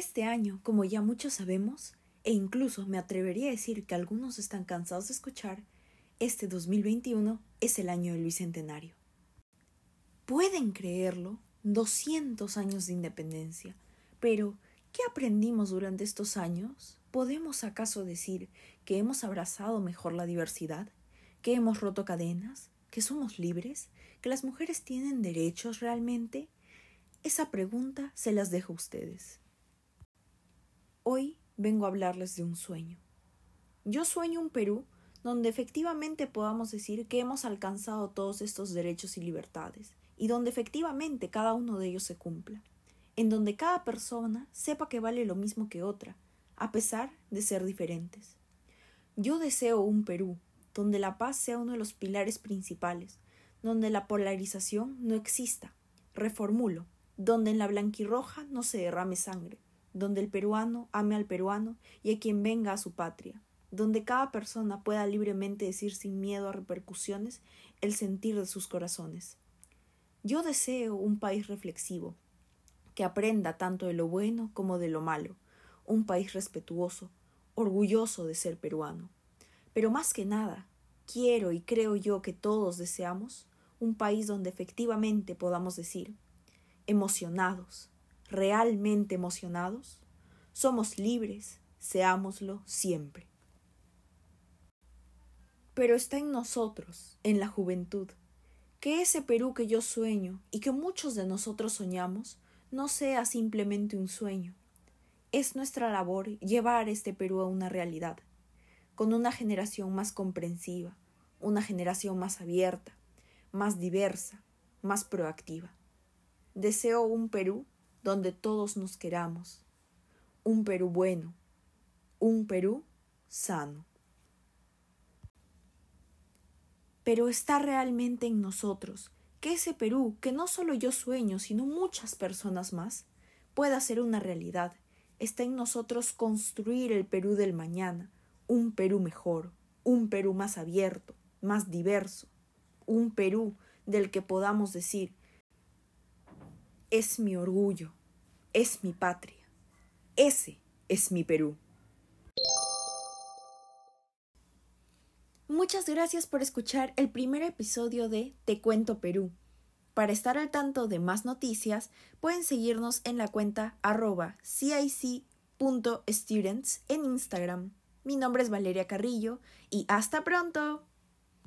Este año, como ya muchos sabemos, e incluso me atrevería a decir que algunos están cansados de escuchar, este 2021 es el año del Bicentenario. ¿Pueden creerlo? 200 años de independencia. Pero, ¿qué aprendimos durante estos años? ¿Podemos acaso decir que hemos abrazado mejor la diversidad? ¿Que hemos roto cadenas? ¿Que somos libres? ¿Que las mujeres tienen derechos realmente? Esa pregunta se las dejo a ustedes. Hoy vengo a hablarles de un sueño. Yo sueño un Perú donde efectivamente podamos decir que hemos alcanzado todos estos derechos y libertades, y donde efectivamente cada uno de ellos se cumpla, en donde cada persona sepa que vale lo mismo que otra, a pesar de ser diferentes. Yo deseo un Perú donde la paz sea uno de los pilares principales, donde la polarización no exista. Reformulo, donde en la blanquirroja no se derrame sangre, donde el peruano ame al peruano y a quien venga a su patria, donde cada persona pueda libremente decir sin miedo a repercusiones el sentir de sus corazones. Yo deseo un país reflexivo, que aprenda tanto de lo bueno como de lo malo, un país respetuoso, orgulloso de ser peruano. Pero más que nada, quiero y creo yo que todos deseamos un país donde efectivamente podamos decir, emocionados, realmente emocionados, somos libres, seámoslo siempre. Pero está en nosotros, en la juventud, que ese Perú que yo sueño y que muchos de nosotros soñamos no sea simplemente un sueño. Es nuestra labor llevar este Perú a una realidad, con una generación más comprensiva, una generación más abierta, más diversa, más proactiva. Deseo un Perú donde todos nos queramos, un Perú bueno, un Perú sano. Pero está realmente en nosotros que ese Perú, que no solo yo sueño, sino muchas personas más, pueda ser una realidad. Está en nosotros construir el Perú del mañana, un Perú mejor, un Perú más abierto, más diverso, un Perú del que podamos decir es mi orgullo, es mi patria, ese es mi Perú. Muchas gracias por escuchar el primer episodio de Te Cuento Perú. Para estar al tanto de más noticias, pueden seguirnos en la cuenta arroba cic.students en Instagram. Mi nombre es Valeria Carrillo y hasta pronto.